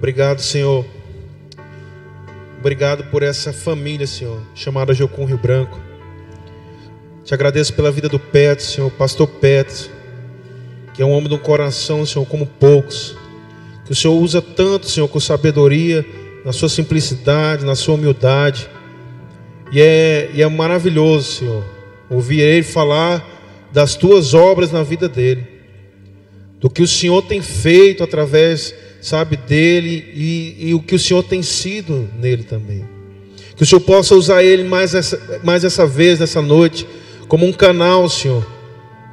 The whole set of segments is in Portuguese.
Obrigado, Senhor. Obrigado por essa família, Senhor, chamada Jocum Rio Branco. Te agradeço pela vida do Petro, Senhor, pastor Petro, que é um homem de um coração, Senhor, como poucos. Que o Senhor usa tanto, Senhor, com sabedoria, na sua simplicidade, na sua humildade. E é, e é maravilhoso, Senhor, ouvir Ele falar das tuas obras na vida dele, do que o Senhor tem feito através, sabe, dele e, e o que o Senhor tem sido nele também. Que o Senhor possa usar ele mais essa, mais essa vez, nessa noite, como um canal, Senhor,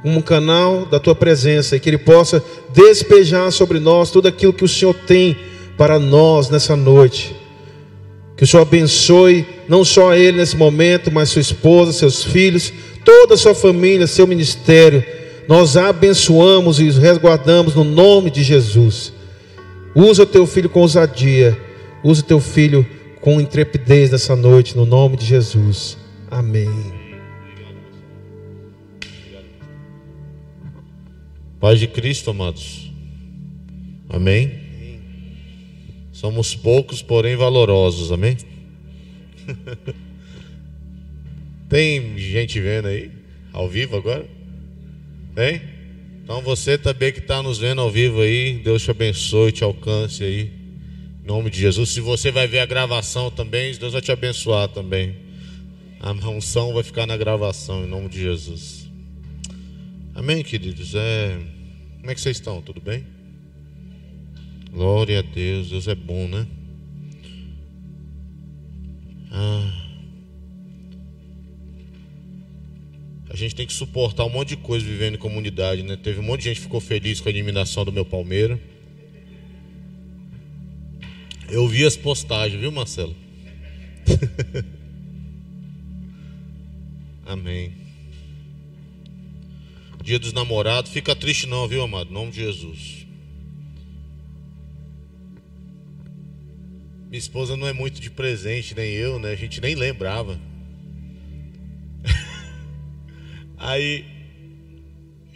um canal da tua presença, e que ele possa despejar sobre nós tudo aquilo que o Senhor tem para nós nessa noite. Que o Senhor abençoe não só ele nesse momento, mas sua esposa, seus filhos, toda a sua família, seu ministério. Nós abençoamos e resguardamos no nome de Jesus. Usa o teu filho com ousadia. Usa o teu filho com intrepidez nessa noite, no nome de Jesus. Amém. Paz de Cristo, amados. Amém. Somos poucos, porém valorosos. Amém. Tem gente vendo aí, ao vivo agora? Tem? Então você também que está nos vendo ao vivo aí, Deus te abençoe, te alcance aí. Em nome de Jesus. Se você vai ver a gravação também, Deus vai te abençoar também. A unção vai ficar na gravação, em nome de Jesus. Amém, queridos? É... Como é que vocês estão? Tudo bem? Glória a Deus, Deus é bom, né? Gente tem que suportar um monte de coisa vivendo em comunidade, né? Teve um monte de gente que ficou feliz com a eliminação do meu Palmeiras. Eu vi as postagens, viu, Marcelo? Amém. Dia dos namorados. Fica triste não, viu, amado? Em nome de Jesus. Minha esposa não é muito de presente, nem eu, né? A gente nem lembrava. Aí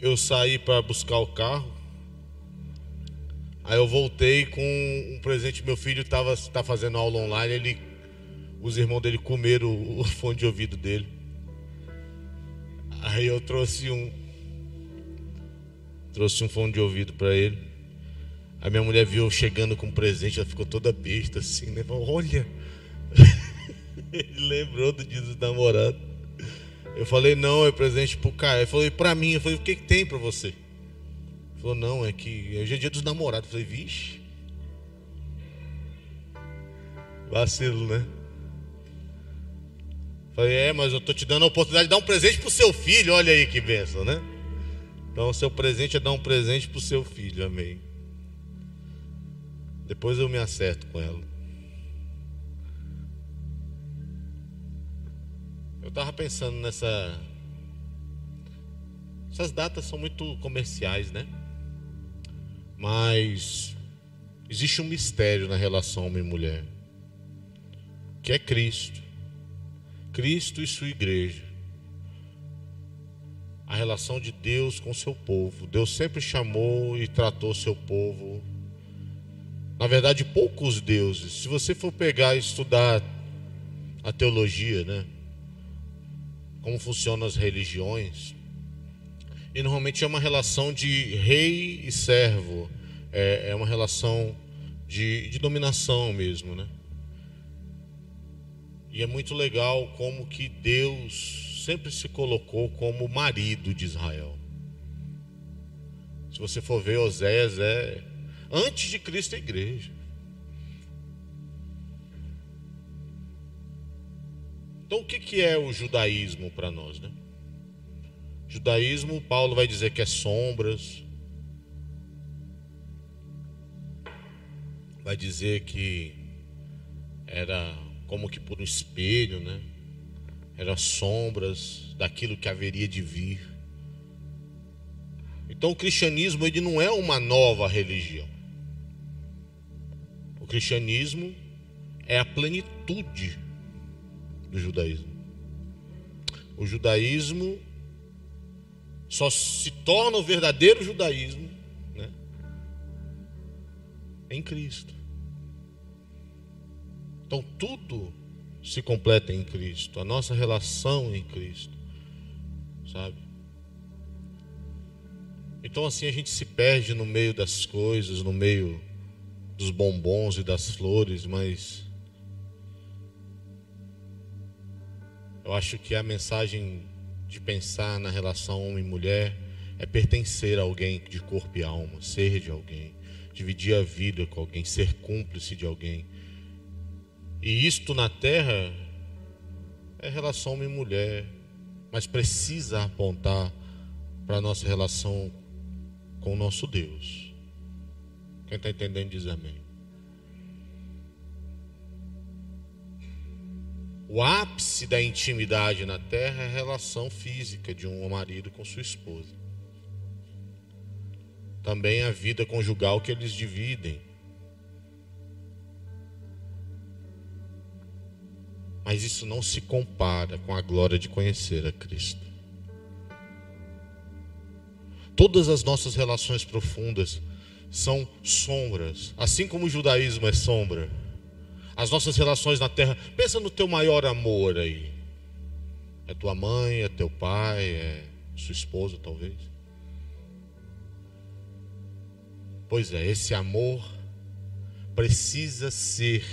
eu saí para buscar o carro. Aí eu voltei com um presente. Meu filho estava tá fazendo aula online. Ele, os irmãos dele comeram o, fone de ouvido dele. Aí eu trouxe um, Trouxe um fone de ouvido para ele. A minha mulher viu chegando com um presente, ela ficou toda besta assim, né? Olha. ele lembrou do dia dos namorados. Eu falei, não, é presente pro Caio. Ele falou, pra mim? Eu falei, o que, que tem pra você? Ele falou, não, é que hoje é dia dos namorados. Eu falei, vixe. Vacilo, né? Falei, é, mas eu tô te dando a oportunidade de dar um presente pro seu filho. Olha aí que benção, né? Então, o seu presente é dar um presente para o seu filho, amém. Depois eu me acerto com ela. Estava pensando nessa. Essas datas são muito comerciais, né? Mas existe um mistério na relação homem e mulher, que é Cristo. Cristo e sua igreja a relação de Deus com seu povo. Deus sempre chamou e tratou seu povo. Na verdade, poucos deuses. Se você for pegar e estudar a teologia, né? Como funcionam as religiões. E normalmente é uma relação de rei e servo. É, é uma relação de, de dominação mesmo, né? E é muito legal como que Deus sempre se colocou como marido de Israel. Se você for ver Oséias, é antes de Cristo a igreja. Então, o que, que é o judaísmo para nós? Né? Judaísmo, Paulo vai dizer que é sombras, vai dizer que era como que por um espelho, né? eram sombras daquilo que haveria de vir. Então o cristianismo ele não é uma nova religião. O cristianismo é a plenitude do judaísmo. O judaísmo só se torna o verdadeiro judaísmo né, em Cristo. Então tudo se completa em Cristo, a nossa relação em Cristo, sabe? Então assim a gente se perde no meio das coisas, no meio dos bombons e das flores, mas eu acho que a mensagem de pensar na relação homem e mulher é pertencer a alguém de corpo e alma, ser de alguém, dividir a vida com alguém, ser cúmplice de alguém. E isto na terra é relação homem e mulher, mas precisa apontar para a nossa relação com o nosso Deus. Quem está entendendo diz amém. O ápice da intimidade na terra é a relação física de um marido com sua esposa. Também a vida conjugal que eles dividem. Mas isso não se compara com a glória de conhecer a Cristo. Todas as nossas relações profundas são sombras, assim como o judaísmo é sombra. As nossas relações na terra, pensa no teu maior amor aí. É tua mãe, é teu pai, é sua esposa, talvez. Pois é, esse amor precisa ser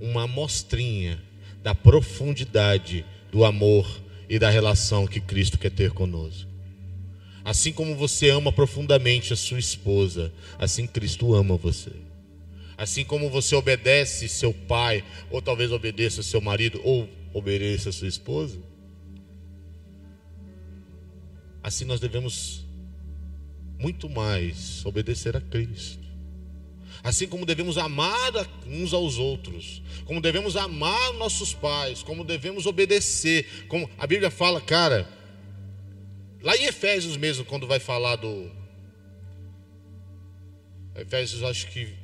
uma amostrinha da profundidade do amor e da relação que Cristo quer ter conosco. Assim como você ama profundamente a sua esposa, assim Cristo ama você. Assim como você obedece seu pai, ou talvez obedeça seu marido, ou obedeça sua esposa, assim nós devemos muito mais obedecer a Cristo. Assim como devemos amar uns aos outros, como devemos amar nossos pais, como devemos obedecer, como a Bíblia fala, cara, Lá em Efésios mesmo, quando vai falar do. Efésios, acho que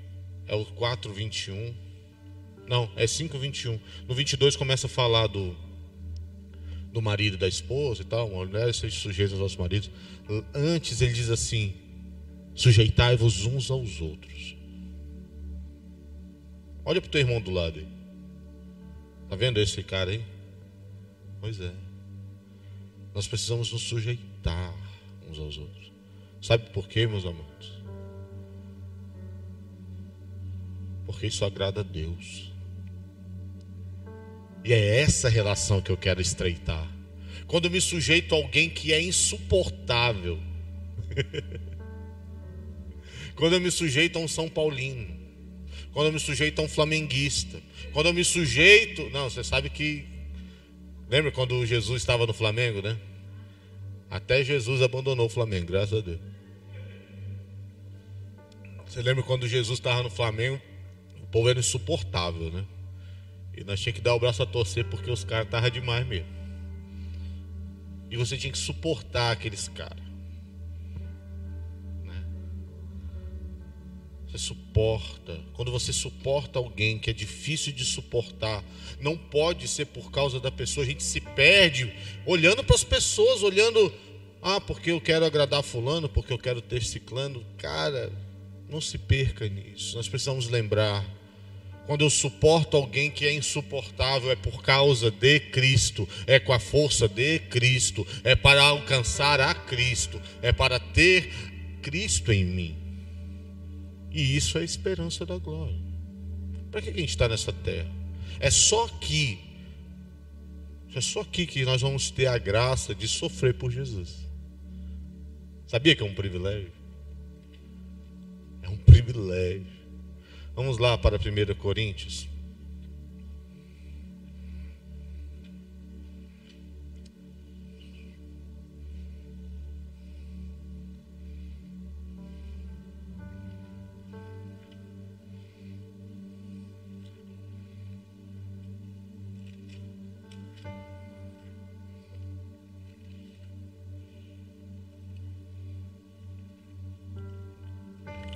é o 4, 21. Não, é 5, 21. No 22 começa a falar do, do marido e da esposa e tal. Mulheres sejam sujeitas aos nossos maridos. Antes ele diz assim: sujeitai-vos uns aos outros. Olha para o teu irmão do lado aí. Tá vendo esse cara aí? Pois é. Nós precisamos nos sujeitar uns aos outros. Sabe por quê, meus amados? Porque isso agrada a Deus. E é essa relação que eu quero estreitar. Quando eu me sujeito a alguém que é insuportável. Quando eu me sujeito a um São Paulino. Quando eu me sujeito a um flamenguista. Quando eu me sujeito. Não, você sabe que. Lembra quando Jesus estava no Flamengo, né? Até Jesus abandonou o Flamengo, graças a Deus. Você lembra quando Jesus estava no Flamengo? O povo era insuportável, né? E nós tínhamos que dar o braço a torcer porque os caras estavam demais mesmo. E você tinha que suportar aqueles caras. Né? Você suporta. Quando você suporta alguém que é difícil de suportar, não pode ser por causa da pessoa. A gente se perde olhando para as pessoas, olhando, ah, porque eu quero agradar fulano, porque eu quero ter ciclano. Cara, não se perca nisso. Nós precisamos lembrar. Quando eu suporto alguém que é insuportável, é por causa de Cristo, é com a força de Cristo, é para alcançar a Cristo, é para ter Cristo em mim. E isso é a esperança da glória. Para que a gente está nessa terra? É só aqui. É só aqui que nós vamos ter a graça de sofrer por Jesus. Sabia que é um privilégio? É um privilégio. Vamos lá para 1 Coríntios.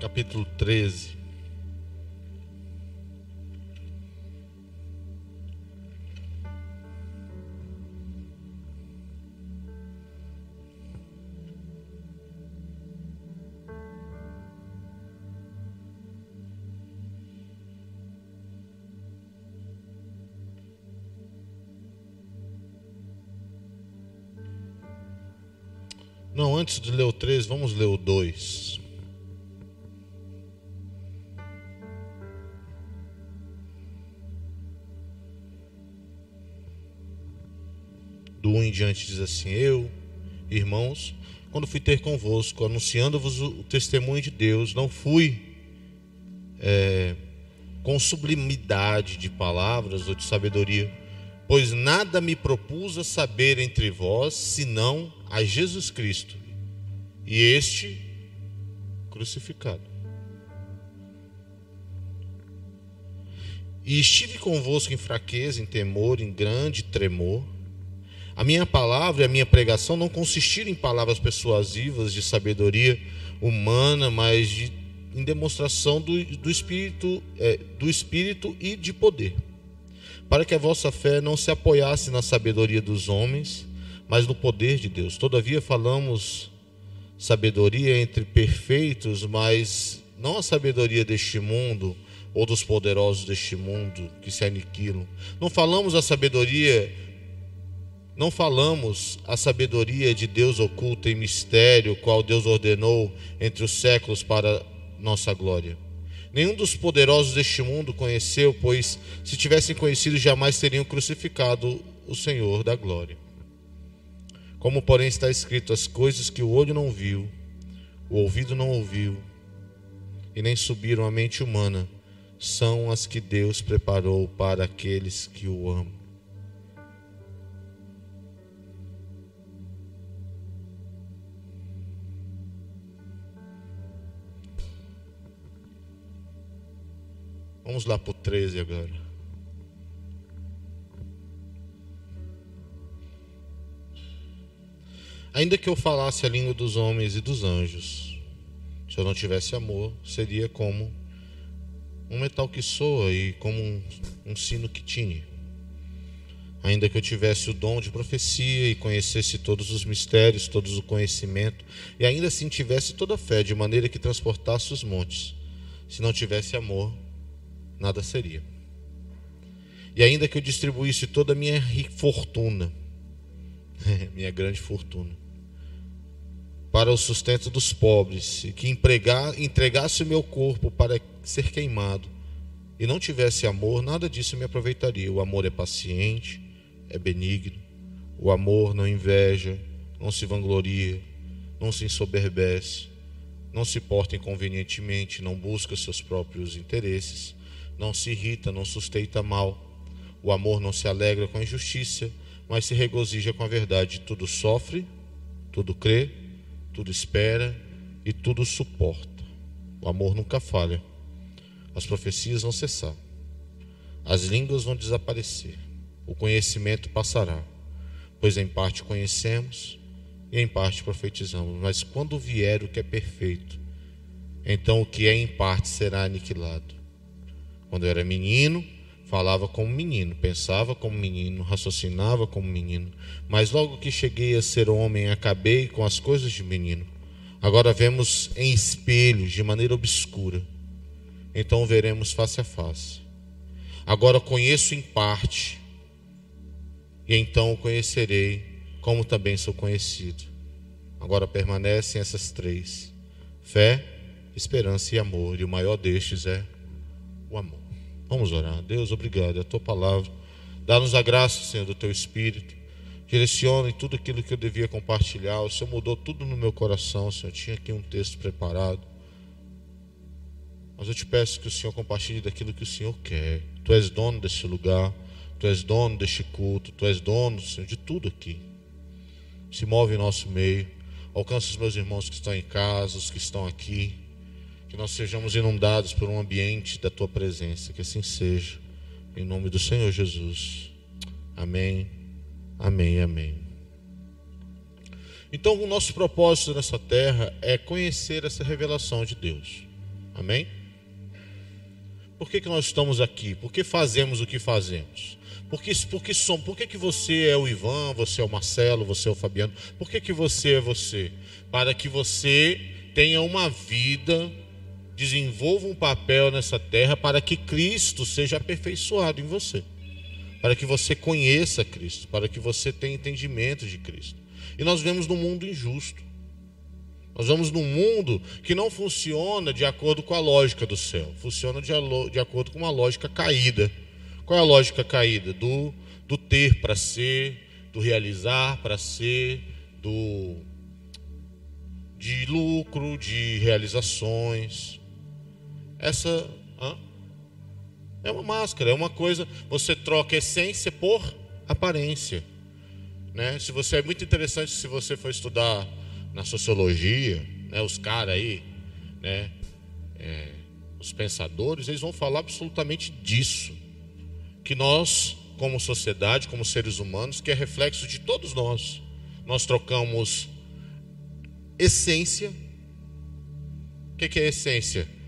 capítulo 13. Antes de ler o 3, vamos ler o 2. Do 1 em diante diz assim: Eu, irmãos, quando fui ter convosco, anunciando-vos o testemunho de Deus, não fui é, com sublimidade de palavras ou de sabedoria, pois nada me propus a saber entre vós, senão a Jesus Cristo e este crucificado. E estive convosco em fraqueza, em temor, em grande tremor. A minha palavra e a minha pregação não consistiram em palavras persuasivas de sabedoria humana, mas de, em demonstração do, do, espírito, é, do Espírito e de poder, para que a vossa fé não se apoiasse na sabedoria dos homens, mas no poder de Deus. Todavia falamos sabedoria entre perfeitos, mas não a sabedoria deste mundo ou dos poderosos deste mundo que se aniquilam. Não falamos a sabedoria não falamos a sabedoria de Deus oculta em mistério, qual Deus ordenou entre os séculos para nossa glória. Nenhum dos poderosos deste mundo conheceu, pois se tivessem conhecido, jamais teriam crucificado o Senhor da glória. Como, porém, está escrito: as coisas que o olho não viu, o ouvido não ouviu, e nem subiram à mente humana, são as que Deus preparou para aqueles que o amam. Vamos lá para o 13 agora. Ainda que eu falasse a língua dos homens e dos anjos, se eu não tivesse amor, seria como um metal que soa e como um, um sino que tine. Ainda que eu tivesse o dom de profecia e conhecesse todos os mistérios, todos o conhecimento, e ainda assim tivesse toda a fé, de maneira que transportasse os montes, se não tivesse amor, nada seria. E ainda que eu distribuísse toda a minha fortuna, minha grande fortuna, para o sustento dos pobres, e que empregar, entregasse o meu corpo para ser queimado, e não tivesse amor, nada disso me aproveitaria. O amor é paciente, é benigno, o amor não inveja, não se vangloria, não se ensoberbece, não se porta inconvenientemente, não busca seus próprios interesses não se irrita, não sustenta mal. O amor não se alegra com a injustiça, mas se regozija com a verdade. Tudo sofre, tudo crê, tudo espera e tudo suporta. O amor nunca falha. As profecias vão cessar. As línguas vão desaparecer. O conhecimento passará. Pois em parte conhecemos e em parte profetizamos. Mas quando vier o que é perfeito, então o que é em parte será aniquilado. Quando eu era menino, falava como menino, pensava como menino, raciocinava como menino. Mas logo que cheguei a ser homem, acabei com as coisas de menino. Agora vemos em espelhos, de maneira obscura. Então veremos face a face. Agora conheço em parte, e então o conhecerei, como também sou conhecido. Agora permanecem essas três: fé, esperança e amor, e o maior destes é o amor. Vamos orar. Deus, obrigado. A tua palavra. Dá-nos a graça, Senhor, do teu Espírito. Direcione tudo aquilo que eu devia compartilhar. O Senhor mudou tudo no meu coração, Senhor. Tinha aqui um texto preparado. Mas eu te peço que o Senhor compartilhe daquilo que o Senhor quer. Tu és dono deste lugar. Tu és dono deste culto. Tu és dono, Senhor, de tudo aqui. Se move em nosso meio. Alcança os meus irmãos que estão em casa, os que estão aqui que nós sejamos inundados por um ambiente da tua presença, que assim seja, em nome do Senhor Jesus. Amém, amém, amém. Então, o nosso propósito nessa terra é conhecer essa revelação de Deus. Amém? Por que, que nós estamos aqui? Por que fazemos o que fazemos? Por que, por que, somos, por que, que você é o Ivan, você é o Marcelo, você é o Fabiano? Por que, que você é você? Para que você tenha uma vida desenvolva um papel nessa terra para que Cristo seja aperfeiçoado em você, para que você conheça Cristo, para que você tenha entendimento de Cristo. E nós vemos num mundo injusto, Nós vamos num mundo que não funciona de acordo com a lógica do céu, funciona de, de acordo com uma lógica caída. Qual é a lógica caída? Do, do ter para ser, do realizar para ser, do de lucro, de realizações. Essa hã? é uma máscara, é uma coisa. Você troca essência por aparência. Né? Se você é muito interessante, se você for estudar na sociologia, né, os caras aí, né, é, os pensadores, eles vão falar absolutamente disso. Que nós, como sociedade, como seres humanos, que é reflexo de todos nós, nós trocamos essência. O que é essência?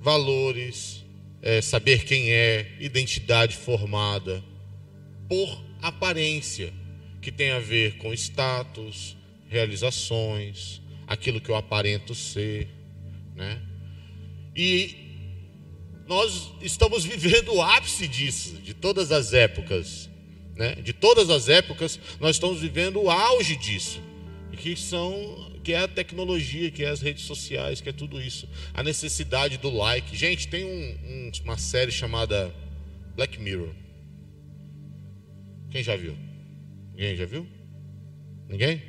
Valores, é, saber quem é, identidade formada, por aparência, que tem a ver com status, realizações, aquilo que eu aparento ser, né? E nós estamos vivendo o ápice disso, de todas as épocas, né? De todas as épocas, nós estamos vivendo o auge disso, que são que é a tecnologia, que é as redes sociais, que é tudo isso, a necessidade do like. Gente, tem um, um, uma série chamada Black Mirror. Quem já viu? Ninguém já viu? Ninguém?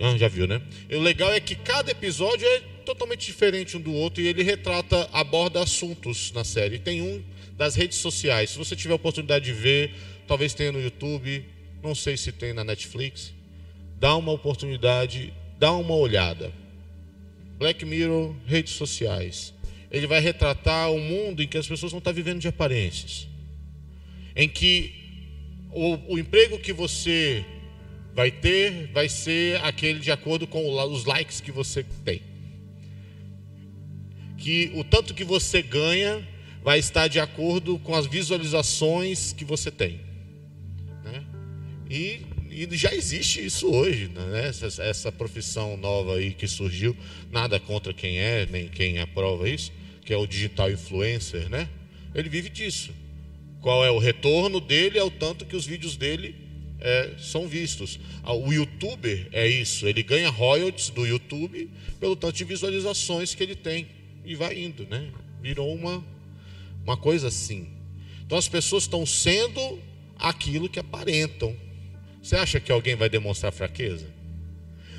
Ah, já viu, né? E o legal é que cada episódio é totalmente diferente um do outro e ele retrata, aborda assuntos na série. Tem um das redes sociais. Se você tiver a oportunidade de ver, talvez tenha no YouTube, não sei se tem na Netflix. Dá uma oportunidade, dá uma olhada. Black Mirror, redes sociais. Ele vai retratar um mundo em que as pessoas não estão vivendo de aparências. Em que o, o emprego que você vai ter vai ser aquele de acordo com os likes que você tem. Que o tanto que você ganha vai estar de acordo com as visualizações que você tem. Né? E, e, já existe isso hoje, né? essa, essa profissão nova aí que surgiu, nada contra quem é, nem quem aprova isso, que é o digital influencer, né? Ele vive disso. Qual é o retorno dele? É o tanto que os vídeos dele é, são vistos. Ah, o youtuber é isso, ele ganha royalties do YouTube pelo tanto de visualizações que ele tem. E vai indo, né? Virou uma, uma coisa assim. Então as pessoas estão sendo aquilo que aparentam. Você acha que alguém vai demonstrar fraqueza?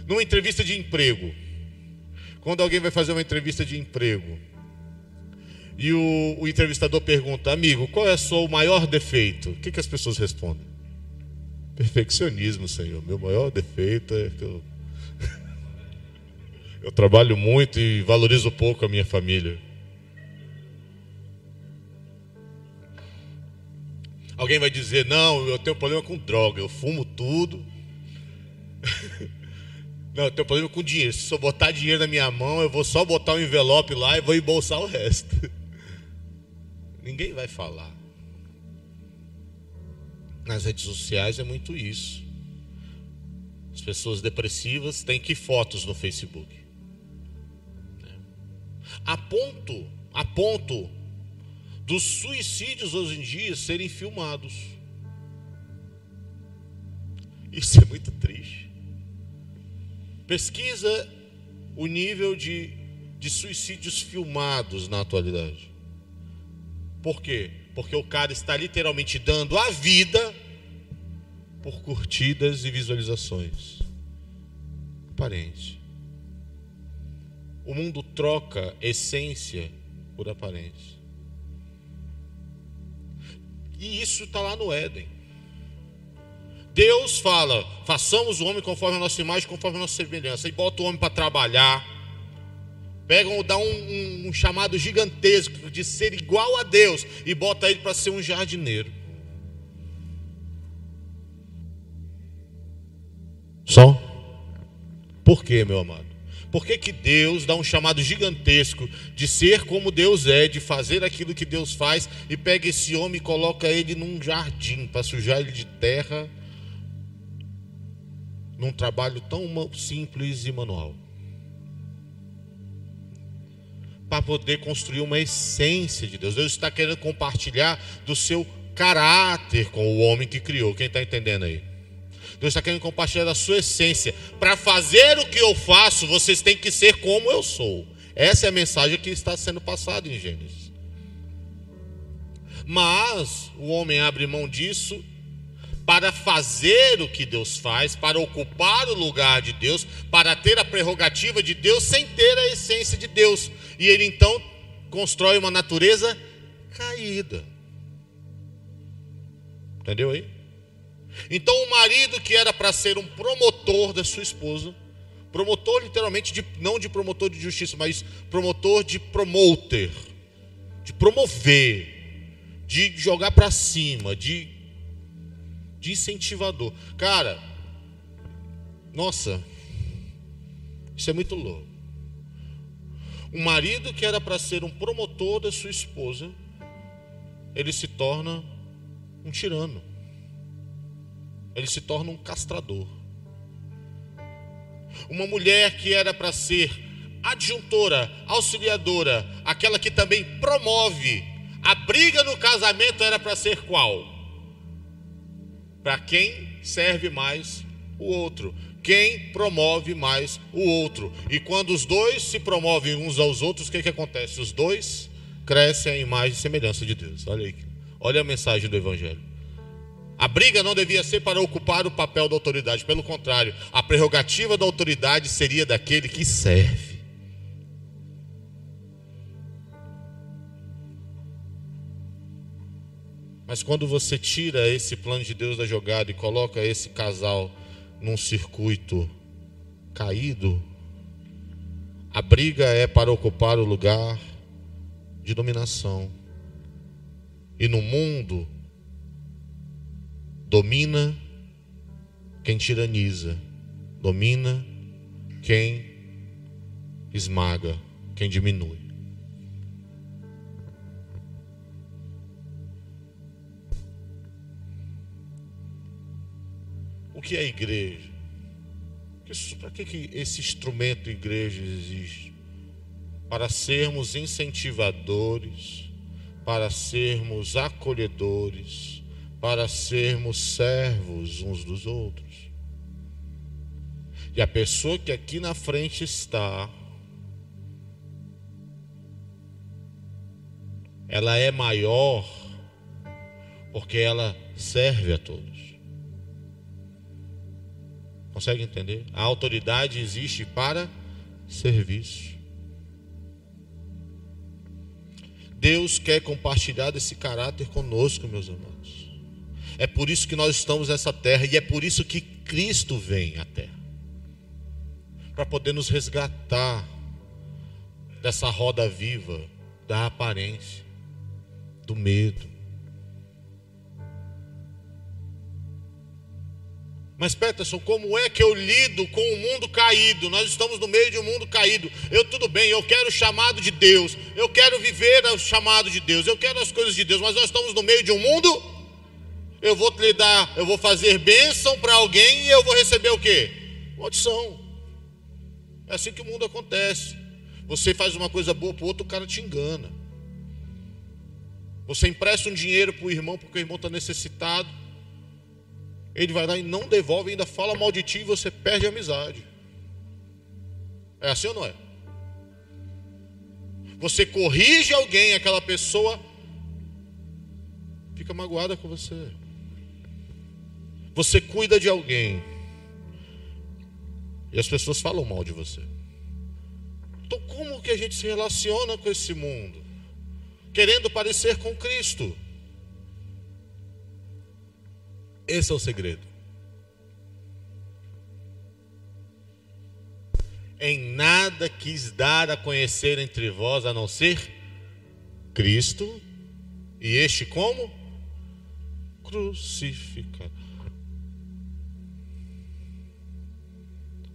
Numa entrevista de emprego, quando alguém vai fazer uma entrevista de emprego, e o, o entrevistador pergunta, amigo, qual é o seu maior defeito? O que, que as pessoas respondem? Perfeccionismo, Senhor. Meu maior defeito é que eu, eu trabalho muito e valorizo pouco a minha família. Alguém vai dizer: Não, eu tenho problema com droga, eu fumo tudo. Não, eu tenho problema com dinheiro. Se eu botar dinheiro na minha mão, eu vou só botar um envelope lá e vou embolsar o resto. Ninguém vai falar nas redes sociais é muito isso. As pessoas depressivas têm que fotos no Facebook. A ponto, a ponto dos suicídios hoje em dia serem filmados. Isso é muito triste. Pesquisa o nível de, de suicídios filmados na atualidade. Por quê? Porque o cara está literalmente dando a vida por curtidas e visualizações. Aparente. O mundo troca essência por aparência. E isso está lá no Éden. Deus fala: façamos o homem conforme a nossa imagem, conforme a nossa semelhança. E bota o homem para trabalhar, Pegam, dá um, um, um chamado gigantesco de ser igual a Deus e bota ele para ser um jardineiro. Só? Por quê, meu amado? Por que, que Deus dá um chamado gigantesco de ser como Deus é, de fazer aquilo que Deus faz, e pega esse homem e coloca ele num jardim para sujar ele de terra, num trabalho tão simples e manual? para poder construir uma essência de Deus. Deus está querendo compartilhar do seu caráter com o homem que criou. Quem está entendendo aí? Deus está querendo compartilhar da sua essência. Para fazer o que eu faço, vocês têm que ser como eu sou. Essa é a mensagem que está sendo passada em Gênesis. Mas o homem abre mão disso para fazer o que Deus faz, para ocupar o lugar de Deus, para ter a prerrogativa de Deus sem ter a essência de Deus. E ele então constrói uma natureza caída. Entendeu aí? Então o marido que era para ser um promotor da sua esposa, promotor literalmente de, não de promotor de justiça, mas promotor de promoter, de promover, de jogar para cima, de, de incentivador. Cara, nossa, isso é muito louco. Um marido que era para ser um promotor da sua esposa, ele se torna um tirano. Ele se torna um castrador. Uma mulher que era para ser adjuntora, auxiliadora, aquela que também promove. A briga no casamento era para ser qual? Para quem serve mais o outro, quem promove mais o outro. E quando os dois se promovem uns aos outros, o que, que acontece? Os dois crescem a imagem e semelhança de Deus. Olha aí. Olha a mensagem do Evangelho. A briga não devia ser para ocupar o papel da autoridade, pelo contrário, a prerrogativa da autoridade seria daquele que serve. Mas quando você tira esse plano de Deus da jogada e coloca esse casal num circuito caído, a briga é para ocupar o lugar de dominação. E no mundo, domina quem tiraniza, domina quem esmaga, quem diminui. O que é igreja? Para que, que esse instrumento igreja existe? Para sermos incentivadores, para sermos acolhedores, para sermos servos uns dos outros. E a pessoa que aqui na frente está, ela é maior porque ela serve a todos. Consegue entender? A autoridade existe para serviço. Deus quer compartilhar desse caráter conosco, meus amados. É por isso que nós estamos nessa terra e é por isso que Cristo vem à terra para poder nos resgatar dessa roda viva da aparência, do medo, Mas Peterson, como é que eu lido com o mundo caído? Nós estamos no meio de um mundo caído. Eu tudo bem, eu quero o chamado de Deus. Eu quero viver o chamado de Deus. Eu quero as coisas de Deus, mas nós estamos no meio de um mundo eu vou lhe dar, eu vou fazer bênção para alguém e eu vou receber o quê? Maldição. É assim que o mundo acontece. Você faz uma coisa boa para o outro, o cara te engana. Você empresta um dinheiro para o irmão porque o irmão está necessitado. Ele vai lá e não devolve, ainda fala mal de ti e você perde a amizade. É assim ou não é? Você corrige alguém, aquela pessoa fica magoada com você. Você cuida de alguém e as pessoas falam mal de você. Então, como que a gente se relaciona com esse mundo? Querendo parecer com Cristo. Esse é o segredo. Em nada quis dar a conhecer entre vós a não ser Cristo, e este como? Crucificado.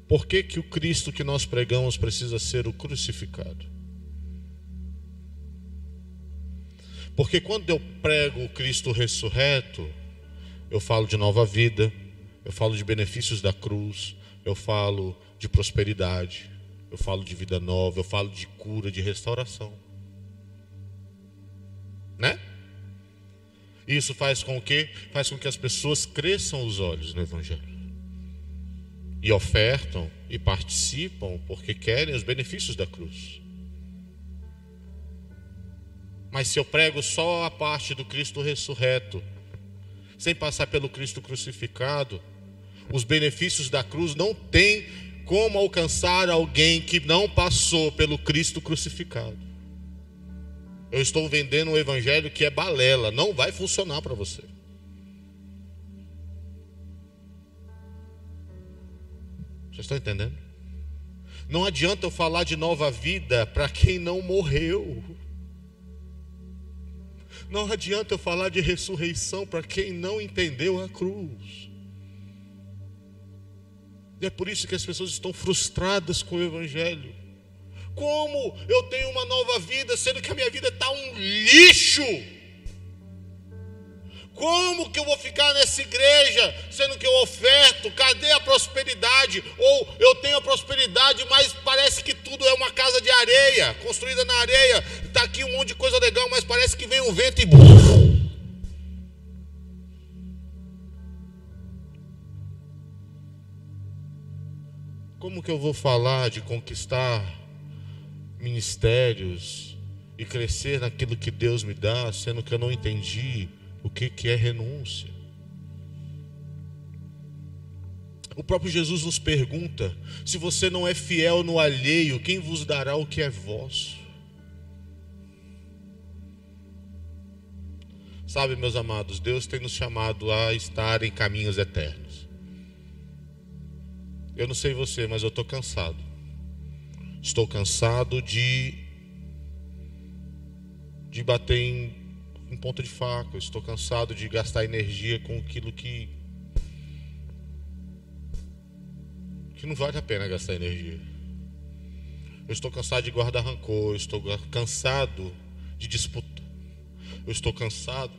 Por que, que o Cristo que nós pregamos precisa ser o crucificado? Porque quando eu prego o Cristo ressurreto, eu falo de nova vida, eu falo de benefícios da cruz, eu falo de prosperidade, eu falo de vida nova, eu falo de cura, de restauração. Né? Isso faz com que faz com que as pessoas cresçam os olhos no evangelho. E ofertam e participam porque querem os benefícios da cruz. Mas se eu prego só a parte do Cristo ressurreto, sem passar pelo Cristo crucificado, os benefícios da cruz não tem como alcançar alguém que não passou pelo Cristo crucificado. Eu estou vendendo um evangelho que é balela, não vai funcionar para você. Vocês estão entendendo? Não adianta eu falar de nova vida para quem não morreu. Não adianta eu falar de ressurreição para quem não entendeu a cruz. E é por isso que as pessoas estão frustradas com o Evangelho. Como eu tenho uma nova vida, sendo que a minha vida está um lixo? Como que eu vou ficar nessa igreja, sendo que eu oferto? Cadê a prosperidade? Ou eu tenho a prosperidade, mas parece que tudo é uma casa de areia, construída na areia. Está aqui um monte de coisa legal, mas parece que vem um vento e. Como que eu vou falar de conquistar ministérios e crescer naquilo que Deus me dá, sendo que eu não entendi o que, que é renúncia. O próprio Jesus nos pergunta: se você não é fiel no alheio, quem vos dará o que é vosso? Sabe, meus amados, Deus tem nos chamado a estar em caminhos eternos. Eu não sei você, mas eu estou cansado. Estou cansado de, de bater em em ponta de faca. Eu estou cansado de gastar energia com aquilo que que não vale a pena gastar energia. Eu estou cansado de guardar rancor, eu estou cansado de disputa. Eu estou cansado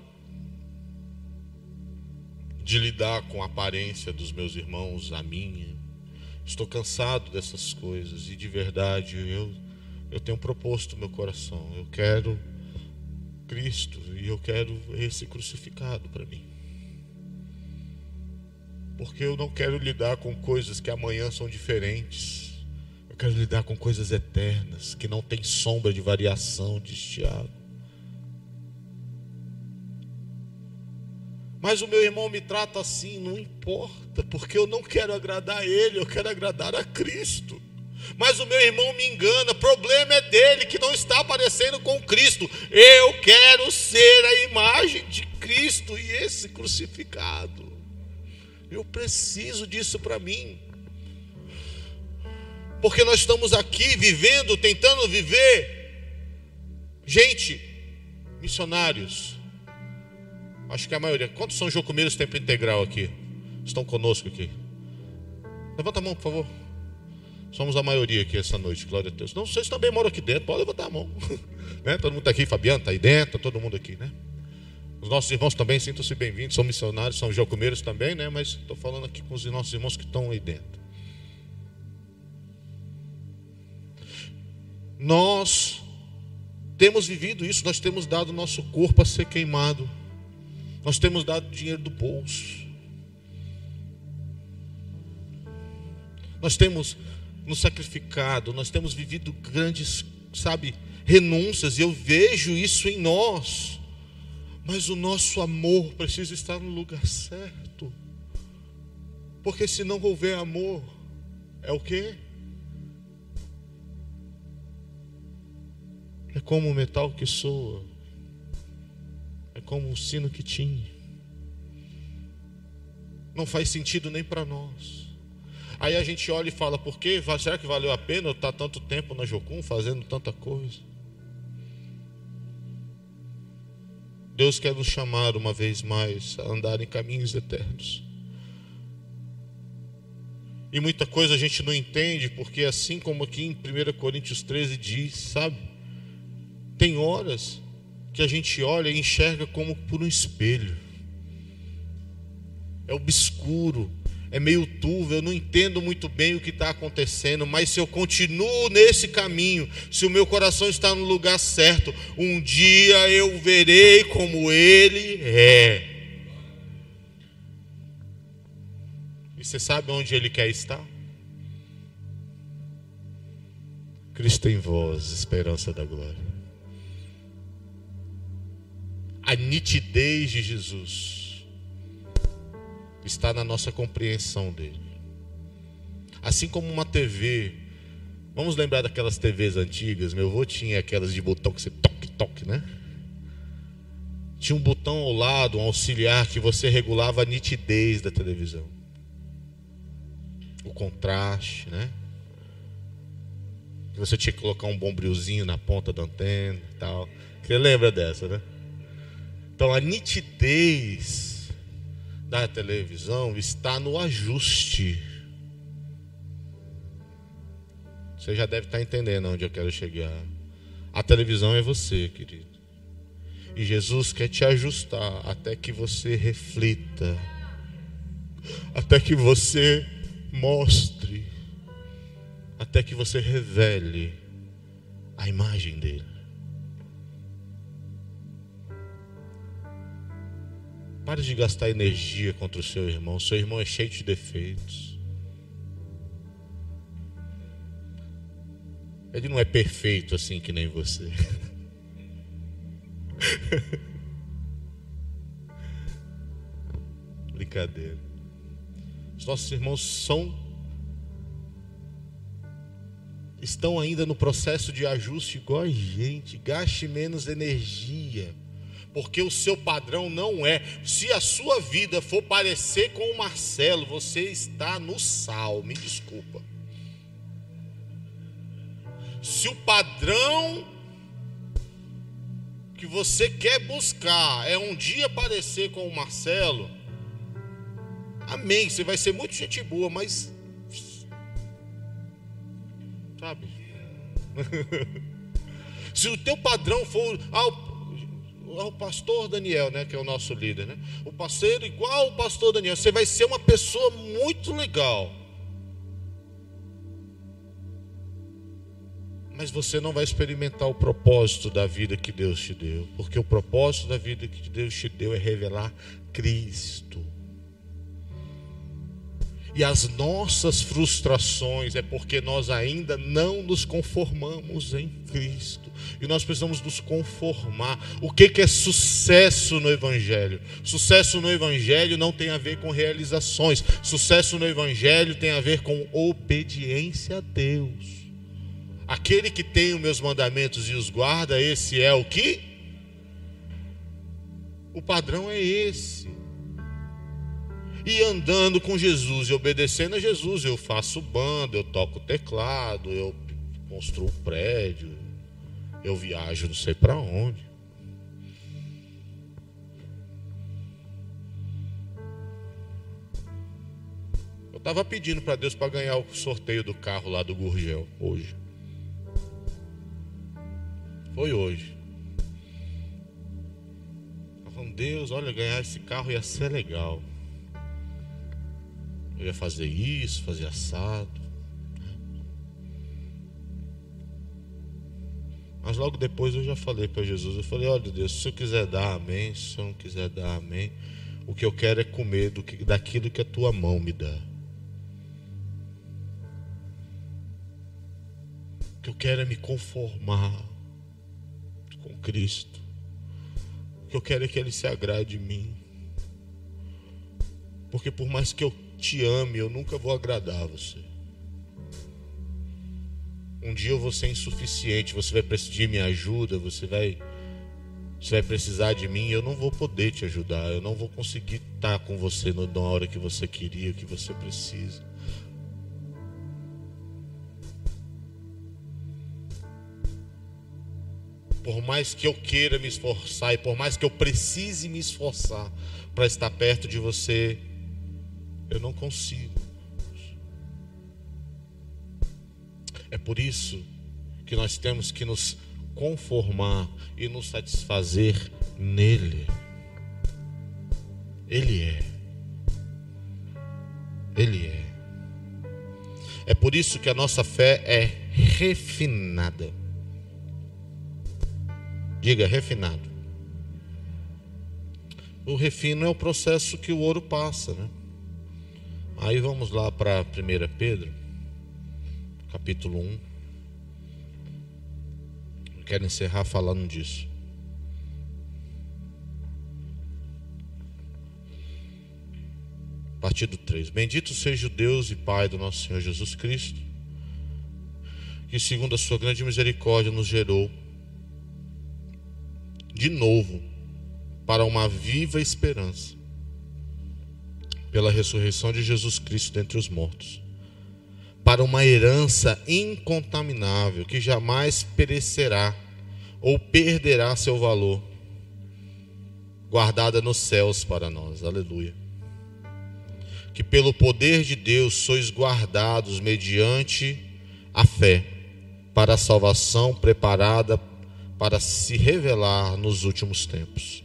de lidar com a aparência dos meus irmãos, a minha. Estou cansado dessas coisas e de verdade eu eu tenho proposto meu coração. Eu quero Cristo e eu quero esse crucificado para mim. Porque eu não quero lidar com coisas que amanhã são diferentes. Eu quero lidar com coisas eternas, que não tem sombra de variação, de estiado. Mas o meu irmão me trata assim, não importa, porque eu não quero agradar a ele, eu quero agradar a Cristo mas o meu irmão me engana, problema é dele que não está aparecendo com Cristo. Eu quero ser a imagem de Cristo e esse crucificado. Eu preciso disso para mim. Porque nós estamos aqui vivendo, tentando viver. Gente, missionários. Acho que a maioria. Quantos são jocumeiros tempo integral aqui? Estão conosco aqui. Levanta a mão, por favor. Somos a maioria aqui essa noite, glória a Deus. Não, vocês também moram aqui dentro, pode levantar a mão. né? Todo mundo está aqui, Fabiano está aí dentro, todo mundo aqui, né? Os nossos irmãos também sintam-se bem-vindos, são missionários, são jocumeiros também, né? Mas estou falando aqui com os nossos irmãos que estão aí dentro. Nós temos vivido isso, nós temos dado nosso corpo a ser queimado, nós temos dado dinheiro do bolso, nós temos nos sacrificado, nós temos vivido grandes, sabe, renúncias, e eu vejo isso em nós. Mas o nosso amor precisa estar no lugar certo. Porque se não houver amor, é o quê? É como o metal que soa. É como o sino que tinha. Não faz sentido nem para nós. Aí a gente olha e fala, por quê? Será que valeu a pena eu estar tanto tempo na Jocum fazendo tanta coisa? Deus quer nos chamar uma vez mais a andar em caminhos eternos. E muita coisa a gente não entende, porque assim como aqui em 1 Coríntios 13 diz, sabe? Tem horas que a gente olha e enxerga como por um espelho. É obscuro, é meio turvo, eu não entendo muito bem o que está acontecendo, mas se eu continuo nesse caminho, se o meu coração está no lugar certo, um dia eu verei como Ele é. E você sabe onde ele quer estar? Cristo em vós, esperança da glória. A nitidez de Jesus está na nossa compreensão dele. Assim como uma TV, vamos lembrar daquelas TVs antigas, meu avô tinha aquelas de botão que você toque, toque, né? Tinha um botão ao lado, um auxiliar que você regulava a nitidez da televisão. O contraste, né? você tinha que colocar um bombrilzinho na ponta da antena e tal. Você lembra dessa, né? Então a nitidez da televisão está no ajuste. Você já deve estar entendendo onde eu quero chegar. A televisão é você, querido. E Jesus quer te ajustar até que você reflita, até que você mostre até que você revele a imagem dele. Pare de gastar energia contra o seu irmão. Seu irmão é cheio de defeitos. Ele não é perfeito assim que nem você. Brincadeira. Os nossos irmãos são estão ainda no processo de ajuste igual a gente. Gaste menos energia. Porque o seu padrão não é. Se a sua vida for parecer com o Marcelo, você está no sal. Me desculpa. Se o padrão que você quer buscar é um dia parecer com o Marcelo, amém. Você vai ser muito gente boa, mas Sabe? Se o teu padrão for ah, ao pastor Daniel, né, que é o nosso líder, né? O parceiro igual o pastor Daniel, você vai ser uma pessoa muito legal. Mas você não vai experimentar o propósito da vida que Deus te deu, porque o propósito da vida que Deus te deu é revelar Cristo. E as nossas frustrações é porque nós ainda não nos conformamos em Cristo. E nós precisamos nos conformar. O que, que é sucesso no Evangelho? Sucesso no Evangelho não tem a ver com realizações. Sucesso no Evangelho tem a ver com obediência a Deus. Aquele que tem os meus mandamentos e os guarda, esse é o que? O padrão é esse e andando com Jesus e obedecendo a Jesus, eu faço banda, eu toco teclado, eu construo prédio, eu viajo não sei para onde. Eu estava pedindo para Deus para ganhar o sorteio do carro lá do Gurgel hoje. Foi hoje. falando, Deus, olha, ganhar esse carro ia ser legal. Eu ia fazer isso, fazer assado. Mas logo depois eu já falei para Jesus, eu falei, olha Deus, se eu quiser dar amém, se eu não quiser dar amém, o que eu quero é comer do que, daquilo que a tua mão me dá. O que eu quero é me conformar com Cristo. O que eu quero é que Ele se agrade de mim. Porque por mais que eu te ame, eu nunca vou agradar você. Um dia eu vou ser insuficiente, você vai precisar de minha ajuda, você vai você vai precisar de mim, eu não vou poder te ajudar, eu não vou conseguir estar com você na hora que você queria, que você precisa. Por mais que eu queira me esforçar e por mais que eu precise me esforçar para estar perto de você, eu não consigo. É por isso que nós temos que nos conformar e nos satisfazer nele. Ele é. Ele é. É por isso que a nossa fé é refinada. Diga refinado. O refino é o processo que o ouro passa, né? Aí vamos lá para 1 Pedro, capítulo 1. Eu quero encerrar falando disso. Partido 3. Bendito seja o Deus e Pai do nosso Senhor Jesus Cristo, que segundo a sua grande misericórdia nos gerou de novo para uma viva esperança pela ressurreição de Jesus Cristo dentre os mortos, para uma herança incontaminável que jamais perecerá ou perderá seu valor, guardada nos céus para nós. Aleluia. Que pelo poder de Deus sois guardados mediante a fé para a salvação preparada para se revelar nos últimos tempos.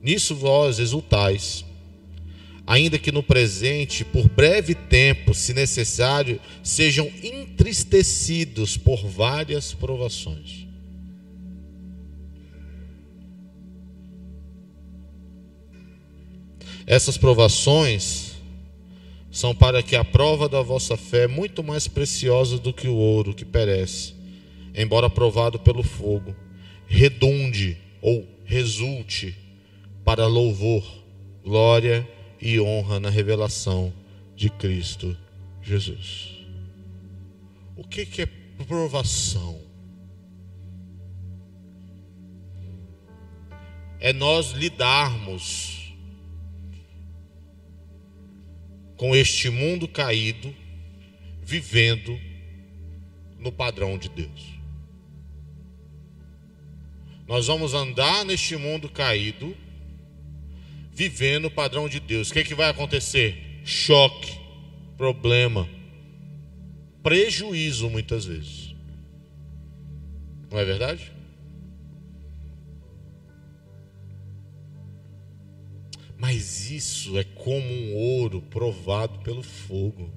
Nisso vós exultais, ainda que no presente, por breve tempo, se necessário, sejam entristecidos por várias provações. Essas provações são para que a prova da vossa fé, é muito mais preciosa do que o ouro que perece, embora provado pelo fogo, redunde ou resulte para louvor, glória e honra na revelação de Cristo Jesus. O que, que é provação? É nós lidarmos com este mundo caído, vivendo no padrão de Deus. Nós vamos andar neste mundo caído, vivendo o padrão de Deus. O que, é que vai acontecer? Choque, problema, prejuízo muitas vezes. Não é verdade? Mas isso é como um ouro provado pelo fogo.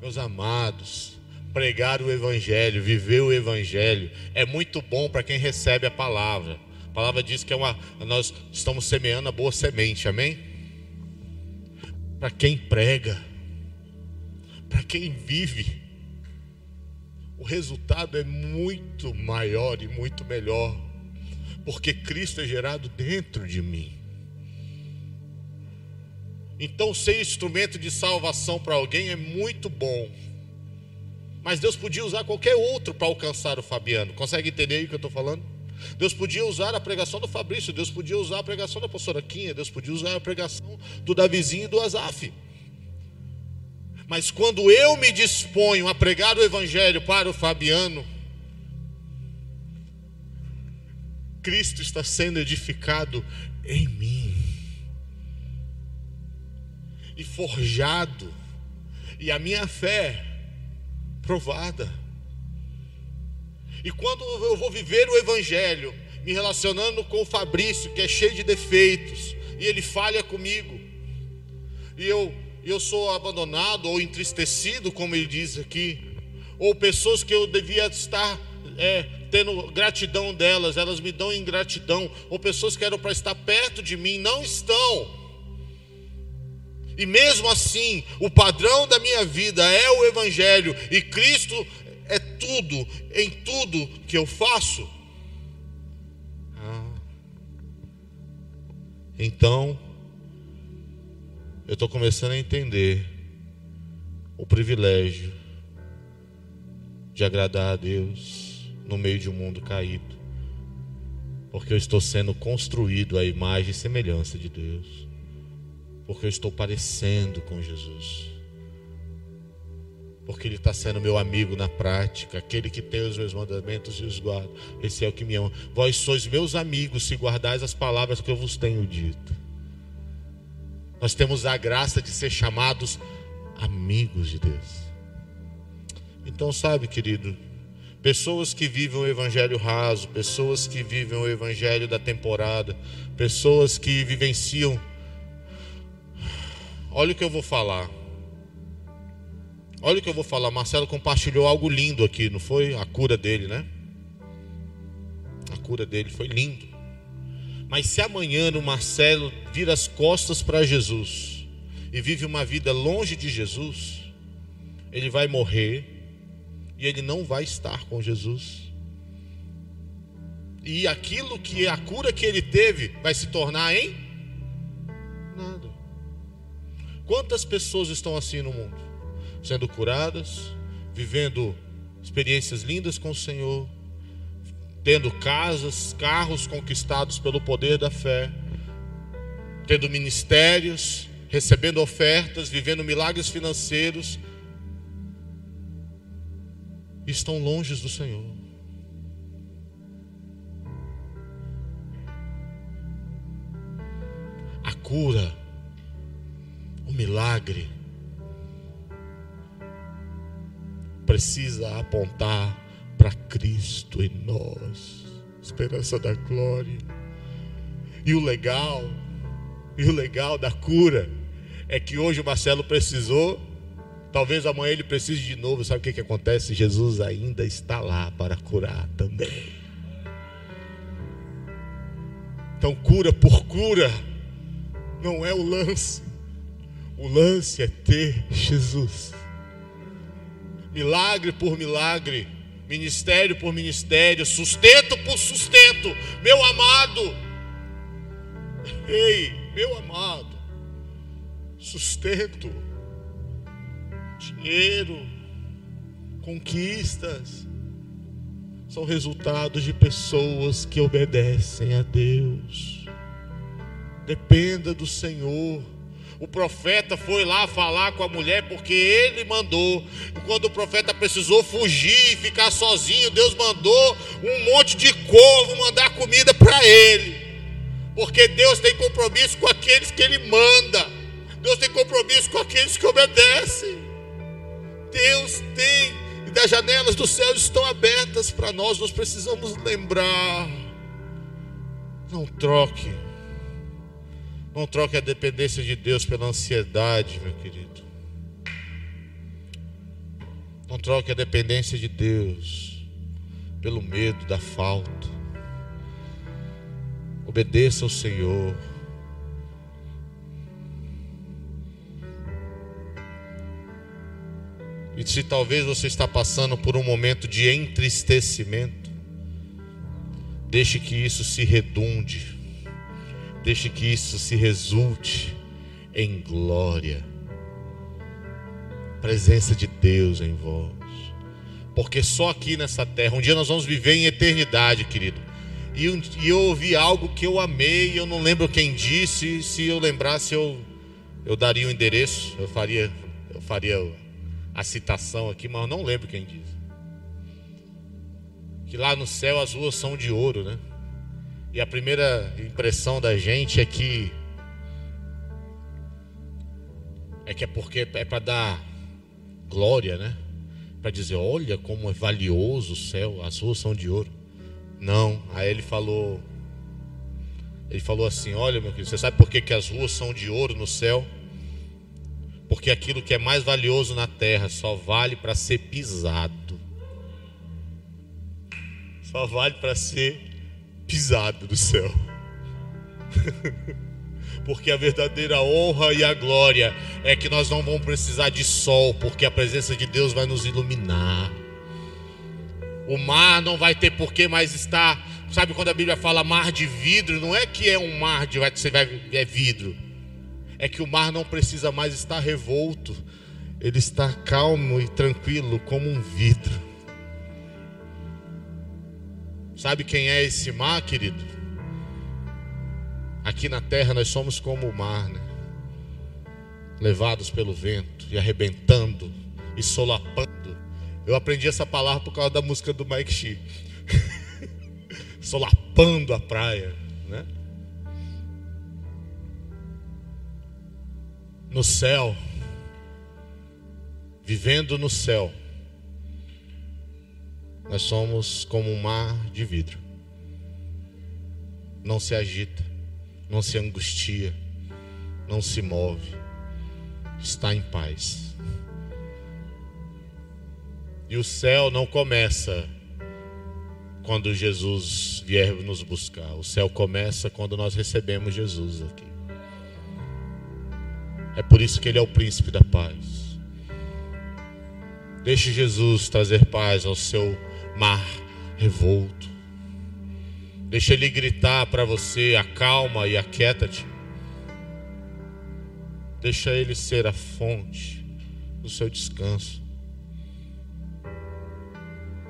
Meus amados, pregar o Evangelho, viver o Evangelho, é muito bom para quem recebe a palavra. A palavra diz que é uma, nós estamos semeando a boa semente, amém? Para quem prega, para quem vive, o resultado é muito maior e muito melhor, porque Cristo é gerado dentro de mim. Então, ser instrumento de salvação para alguém é muito bom. Mas Deus podia usar qualquer outro para alcançar o Fabiano. Consegue entender o que eu estou falando? Deus podia usar a pregação do Fabrício, Deus podia usar a pregação da pastora Quinha, Deus podia usar a pregação do Davizinho e do Azaf. Mas quando eu me disponho a pregar o Evangelho para o Fabiano, Cristo está sendo edificado em mim e forjado, e a minha fé provada. E quando eu vou viver o Evangelho, me relacionando com o Fabrício, que é cheio de defeitos, e ele falha comigo, e eu, eu sou abandonado ou entristecido, como ele diz aqui, ou pessoas que eu devia estar é, tendo gratidão delas, elas me dão ingratidão, ou pessoas que eram para estar perto de mim, não estão. E mesmo assim, o padrão da minha vida é o Evangelho, e Cristo é tudo, em tudo que eu faço. Ah. Então, eu estou começando a entender o privilégio de agradar a Deus no meio de um mundo caído, porque eu estou sendo construído à imagem e semelhança de Deus, porque eu estou parecendo com Jesus porque Ele está sendo meu amigo na prática, aquele que tem os meus mandamentos e os guarda. Esse é o que me ama. Vós sois meus amigos se guardais as palavras que eu vos tenho dito. Nós temos a graça de ser chamados amigos de Deus. Então, sabe, querido, pessoas que vivem o evangelho raso, pessoas que vivem o evangelho da temporada, pessoas que vivenciam. Olha o que eu vou falar. Olha o que eu vou falar. Marcelo compartilhou algo lindo aqui, não foi? A cura dele, né? A cura dele foi lindo. Mas se amanhã o Marcelo vira as costas para Jesus e vive uma vida longe de Jesus, ele vai morrer e ele não vai estar com Jesus. E aquilo que a cura que ele teve vai se tornar em nada. Quantas pessoas estão assim no mundo? Sendo curadas, vivendo experiências lindas com o Senhor, tendo casas, carros conquistados pelo poder da fé, tendo ministérios, recebendo ofertas, vivendo milagres financeiros, estão longe do Senhor. A cura, o milagre, precisa apontar para Cristo em nós, esperança da glória. E o legal, e o legal da cura é que hoje o Marcelo precisou, talvez amanhã ele precise de novo. Sabe o que, que acontece? Jesus ainda está lá para curar também. Então, cura por cura não é o lance, o lance é ter Jesus. Milagre por milagre ministério por ministério, sustento por sustento, meu amado. Ei, meu amado, sustento, dinheiro, conquistas, são resultados de pessoas que obedecem a Deus. Dependa do Senhor. O profeta foi lá falar com a mulher porque ele mandou. Quando o profeta precisou fugir e ficar sozinho, Deus mandou um monte de corvo mandar comida para ele. Porque Deus tem compromisso com aqueles que ele manda. Deus tem compromisso com aqueles que obedecem. Deus tem, e das janelas do céu estão abertas para nós, nós precisamos lembrar. Não troque não troque a dependência de Deus pela ansiedade, meu querido. Não troque a dependência de Deus pelo medo da falta. Obedeça ao Senhor. E se talvez você está passando por um momento de entristecimento, deixe que isso se redunde Deixe que isso se resulte em glória. Presença de Deus em vós. Porque só aqui nessa terra, um dia nós vamos viver em eternidade, querido. E, e eu ouvi algo que eu amei, eu não lembro quem disse. Se eu lembrasse, eu, eu daria o endereço, eu faria, eu faria a citação aqui, mas eu não lembro quem disse. Que lá no céu as ruas são de ouro, né? E a primeira impressão da gente é que é que é porque é para dar glória, né? Para dizer, olha como é valioso o céu, as ruas são de ouro. Não, aí ele falou ele falou assim: Olha, meu querido, você sabe por que, que as ruas são de ouro no céu? Porque aquilo que é mais valioso na terra só vale para ser pisado. Só vale para ser pisado do céu. porque a verdadeira honra e a glória é que nós não vamos precisar de sol, porque a presença de Deus vai nos iluminar. O mar não vai ter por que mais estar. Sabe quando a Bíblia fala mar de vidro? Não é que é um mar de você vai é vidro. É que o mar não precisa mais estar revolto. Ele está calmo e tranquilo como um vidro. Sabe quem é esse mar, querido? Aqui na terra nós somos como o mar, né? Levados pelo vento e arrebentando e solapando. Eu aprendi essa palavra por causa da música do Mike Shee. solapando a praia, né? No céu, vivendo no céu, nós somos como um mar de vidro. Não se agita, não se angustia, não se move, está em paz. E o céu não começa quando Jesus vier nos buscar. O céu começa quando nós recebemos Jesus aqui. É por isso que Ele é o príncipe da paz. Deixe Jesus trazer paz ao seu mar revolto. Deixe Ele gritar para você: acalma e aquieta-te. Deixa Ele ser a fonte do seu descanso.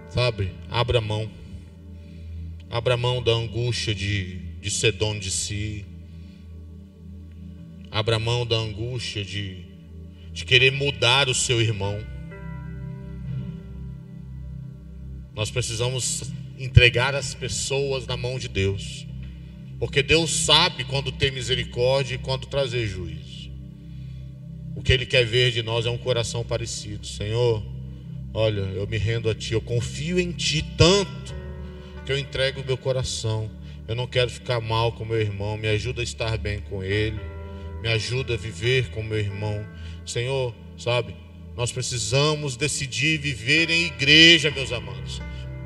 Sabe? Abra mão. Abra mão da angústia de, de ser dono de si. Abra mão da angústia de, de querer mudar o seu irmão. Nós precisamos entregar as pessoas na mão de Deus. Porque Deus sabe quando ter misericórdia e quando trazer juízo. O que Ele quer ver de nós é um coração parecido. Senhor, olha, eu me rendo a Ti, eu confio em Ti tanto que eu entrego o meu coração. Eu não quero ficar mal com meu irmão, me ajuda a estar bem com ele, me ajuda a viver com meu irmão. Senhor, sabe, nós precisamos decidir viver em igreja, meus amados.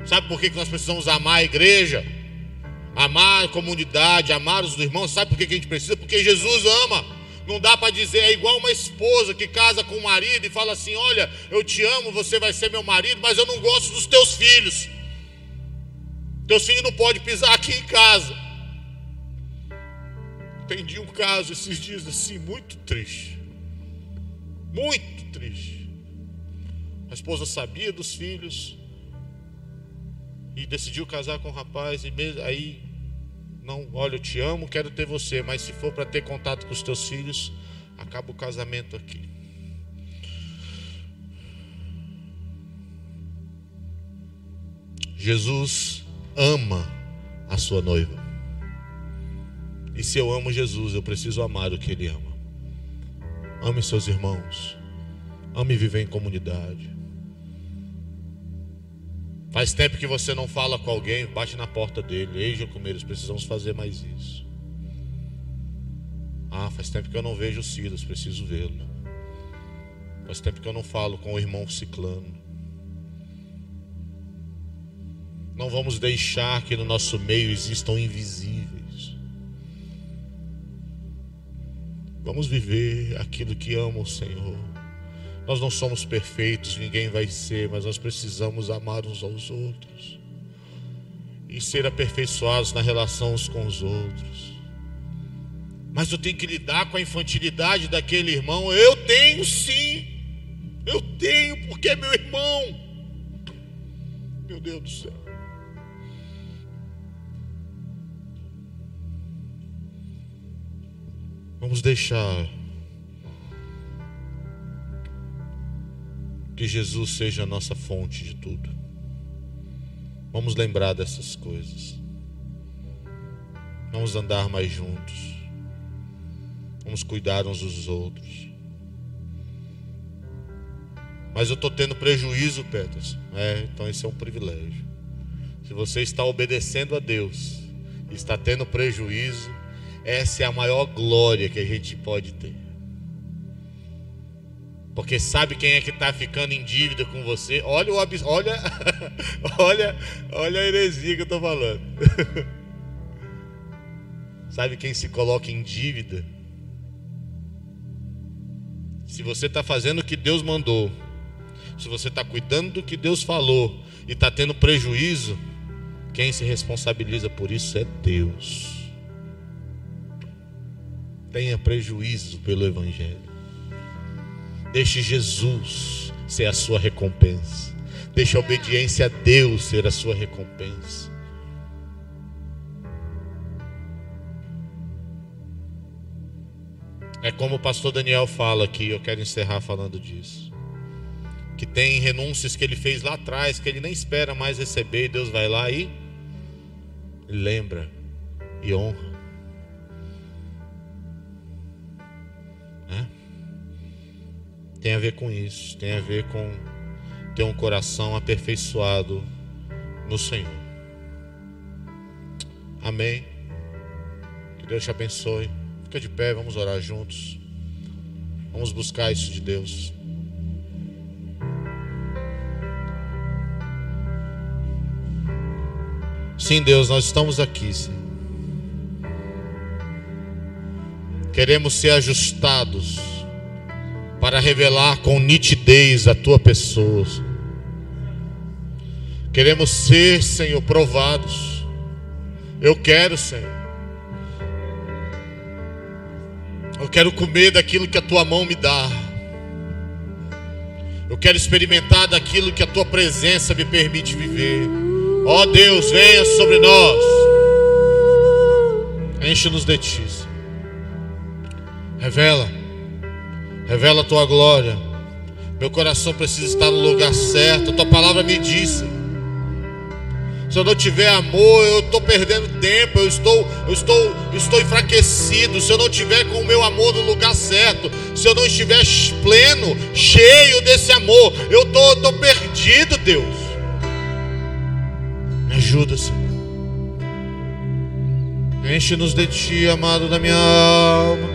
Sabe por que nós precisamos amar a igreja? Amar a comunidade, amar os irmãos. Sabe por que a gente precisa? Porque Jesus ama. Não dá para dizer, é igual uma esposa que casa com o marido e fala assim: Olha, eu te amo, você vai ser meu marido, mas eu não gosto dos teus filhos. Teus filhos não podem pisar aqui em casa. Entendi um caso esses dias assim, muito triste. Muito triste. A esposa sabia dos filhos e decidiu casar com o rapaz e aí não, olha, eu te amo, quero ter você, mas se for para ter contato com os teus filhos, acaba o casamento aqui. Jesus ama a sua noiva. E se eu amo Jesus, eu preciso amar o que ele ama. Ame seus irmãos. Ame viver em comunidade. Faz tempo que você não fala com alguém, bate na porta dele. Ei, Jacomeiros, precisamos fazer mais isso. Ah, faz tempo que eu não vejo o Silas, preciso vê-lo. Faz tempo que eu não falo com o irmão Ciclano. Não vamos deixar que no nosso meio existam invisíveis. Vamos viver aquilo que ama o Senhor. Nós não somos perfeitos, ninguém vai ser, mas nós precisamos amar uns aos outros e ser aperfeiçoados na relação uns com os outros. Mas eu tenho que lidar com a infantilidade daquele irmão. Eu tenho sim, eu tenho, porque é meu irmão. Meu Deus do céu. Vamos deixar que Jesus seja a nossa fonte de tudo. Vamos lembrar dessas coisas. Vamos andar mais juntos. Vamos cuidar uns dos outros. Mas eu estou tendo prejuízo, Petros. É, então esse é um privilégio. Se você está obedecendo a Deus está tendo prejuízo, essa é a maior glória que a gente pode ter. Porque sabe quem é que está ficando em dívida com você? Olha o abs... olha, olha, olha a heresia que eu estou falando. sabe quem se coloca em dívida? Se você está fazendo o que Deus mandou, se você está cuidando do que Deus falou e está tendo prejuízo, quem se responsabiliza por isso é Deus tenha prejuízo pelo Evangelho. Deixe Jesus ser a sua recompensa. Deixe a obediência a Deus ser a sua recompensa. É como o pastor Daniel fala aqui, eu quero encerrar falando disso. Que tem renúncias que ele fez lá atrás, que ele nem espera mais receber, e Deus vai lá e lembra e honra. Tem a ver com isso, tem a ver com ter um coração aperfeiçoado no Senhor. Amém. Que Deus te abençoe. Fica de pé, vamos orar juntos. Vamos buscar isso de Deus. Sim, Deus, nós estamos aqui, Senhor. Queremos ser ajustados para revelar com nitidez a tua pessoa. Queremos ser, Senhor, provados. Eu quero, Senhor. Eu quero comer daquilo que a tua mão me dá. Eu quero experimentar daquilo que a tua presença me permite viver. Ó oh, Deus, venha sobre nós. Enche-nos de ti. Revela. Revela a tua glória. Meu coração precisa estar no lugar certo. A tua palavra me disse. Se eu não tiver amor, eu estou perdendo tempo, eu estou, eu estou, estou enfraquecido. Se eu não tiver com o meu amor no lugar certo, se eu não estiver pleno, cheio desse amor, eu estou, estou perdido, Deus. Me ajuda, Senhor. Enche-nos de Ti, amado da minha alma.